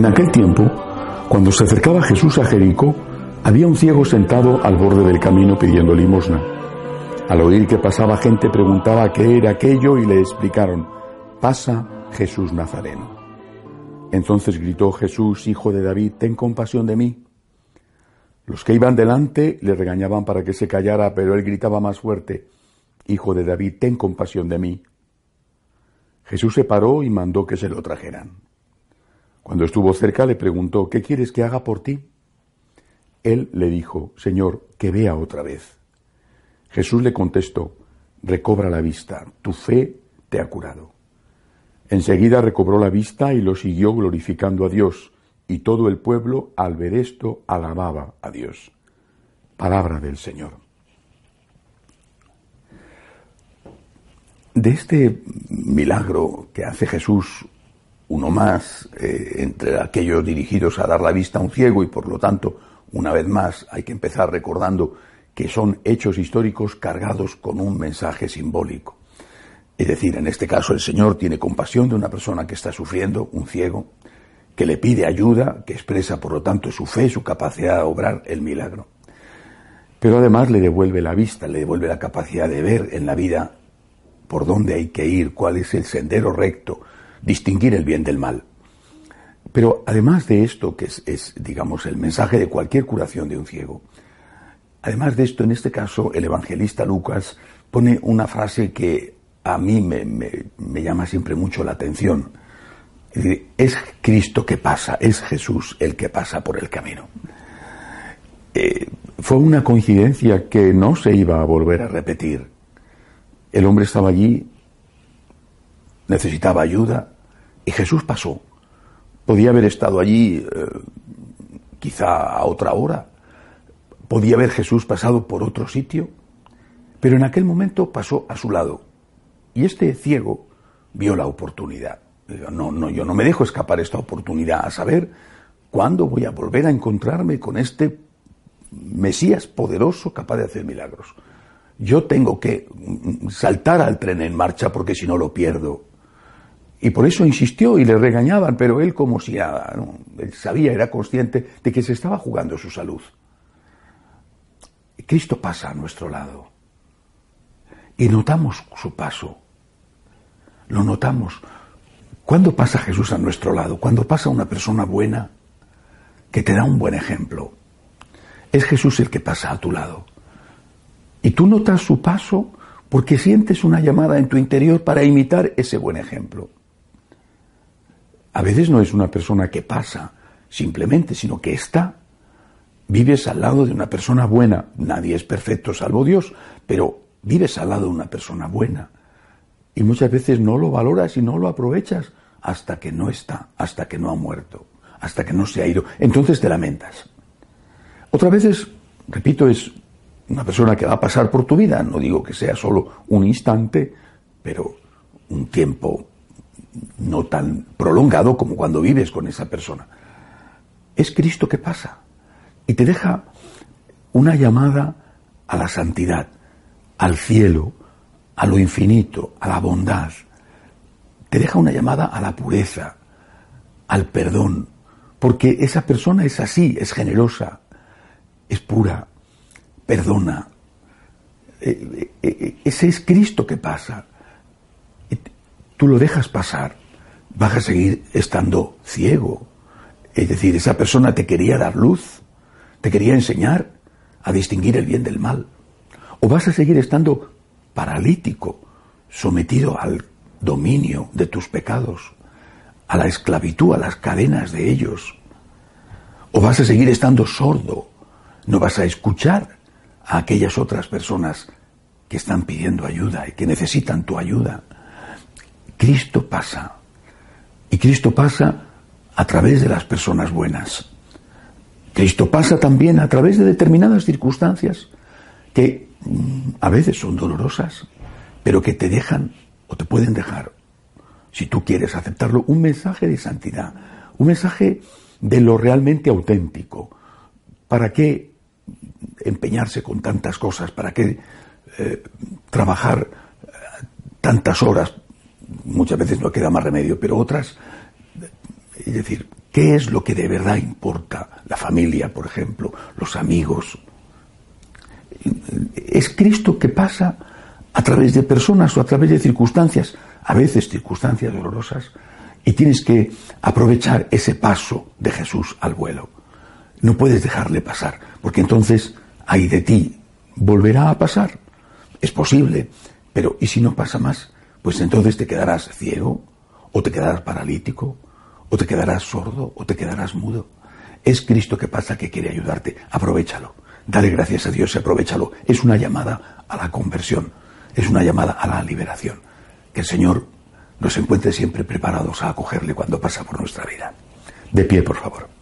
En aquel tiempo, cuando se acercaba Jesús a Jericó, había un ciego sentado al borde del camino pidiendo limosna. Al oír que pasaba gente preguntaba qué era aquello y le explicaron, pasa Jesús Nazareno. Entonces gritó Jesús, hijo de David, ten compasión de mí. Los que iban delante le regañaban para que se callara, pero él gritaba más fuerte, Hijo de David, ten compasión de mí. Jesús se paró y mandó que se lo trajeran. Cuando estuvo cerca le preguntó, ¿qué quieres que haga por ti? Él le dijo, Señor, que vea otra vez. Jesús le contestó, recobra la vista, tu fe te ha curado. Enseguida recobró la vista y lo siguió glorificando a Dios, y todo el pueblo al ver esto alababa a Dios. Palabra del Señor. De este milagro que hace Jesús, uno más, eh, entre aquellos dirigidos a dar la vista a un ciego y por lo tanto, una vez más, hay que empezar recordando que son hechos históricos cargados con un mensaje simbólico. Es decir, en este caso el Señor tiene compasión de una persona que está sufriendo, un ciego, que le pide ayuda, que expresa por lo tanto su fe, su capacidad de obrar el milagro. Pero además le devuelve la vista, le devuelve la capacidad de ver en la vida por dónde hay que ir, cuál es el sendero recto, distinguir el bien del mal. Pero además de esto, que es, digamos, el mensaje de cualquier curación de un ciego, además de esto, en este caso, el evangelista Lucas pone una frase que a mí me, llama siempre mucho la atención. Es, Cristo que pasa, es Jesús el que pasa por el camino. Eh, fue una coincidencia que no se iba a volver a repetir. El hombre estaba allí, necesitaba ayuda y Jesús pasó. Podía haber estado allí eh, quizá a otra hora. Podía haber Jesús pasado por otro sitio. Pero en aquel momento pasó a su lado. Y este ciego vio la oportunidad. No, no, yo no me dejo escapar esta oportunidad a saber cuándo voy a volver a encontrarme con este Mesías poderoso capaz de hacer milagros yo tengo que saltar al tren en marcha porque si no lo pierdo. Y por eso insistió y le regañaban, pero él como si él sabía, era consciente de que se estaba jugando su salud. Cristo pasa a nuestro lado y notamos su paso. Lo notamos. ¿Cuándo pasa Jesús a nuestro lado? Cuando pasa una persona buena que te da un buen ejemplo. Es Jesús el que pasa a tu lado. Y tú notas su paso porque sientes una llamada en tu interior para imitar ese buen ejemplo. A veces no es una persona que pasa simplemente, sino que está. Vives al lado de una persona buena. Nadie es perfecto salvo Dios, pero vives al lado de una persona buena. Y muchas veces no lo valoras y no lo aprovechas hasta que no está, hasta que no ha muerto, hasta que no se ha ido. Entonces te lamentas. Otras veces, repito, es una persona que va a pasar por tu vida, no digo que sea solo un instante, pero un tiempo no tan prolongado como cuando vives con esa persona. Es Cristo que pasa y te deja una llamada a la santidad, al cielo, a lo infinito, a la bondad. Te deja una llamada a la pureza, al perdón, porque esa persona es así, es generosa, es pura, perdona. Eh, eh, eh, ese es Cristo que pasa. Tú lo dejas pasar, vas a seguir estando ciego. Es decir, esa persona te quería dar luz, te quería enseñar a distinguir el bien del mal. O vas a seguir estando paralítico, sometido al dominio de tus pecados, a la esclavitud, a las cadenas de ellos. O vas a seguir estando sordo, no vas a escuchar a aquellas otras personas que están pidiendo ayuda y que necesitan tu ayuda. Cristo pasa. Y Cristo pasa a través de las personas buenas. Cristo pasa también a través de determinadas circunstancias que mm, a veces son dolorosas, pero que te dejan o te pueden dejar, si tú quieres aceptarlo, un mensaje de santidad, un mensaje de lo realmente auténtico. ¿Para qué empeñarse con tantas cosas? ¿Para qué eh, trabajar eh, tantas horas? Muchas veces no queda más remedio, pero otras, es decir, ¿Qué es lo que de verdad importa? La familia, por ejemplo, los amigos. Es Cristo que pasa a través de personas o a través de circunstancias, a veces circunstancias dolorosas, y tienes que aprovechar ese paso de Jesús al vuelo. No puedes dejarle pasar, porque entonces, ahí de ti, volverá a pasar. Es posible, pero ¿y si no pasa más? Pues entonces te quedarás ciego, o te quedarás paralítico, o te quedarás sordo, o te quedarás mudo. Es Cristo que pasa que quiere ayudarte. Aprovechalo. Dale gracias a Dios y aprovechalo. Es una llamada a la conversión. Es una llamada a la liberación. Que el Señor nos encuentre siempre preparados a acogerle cuando pasa por nuestra vida. De pie, por favor.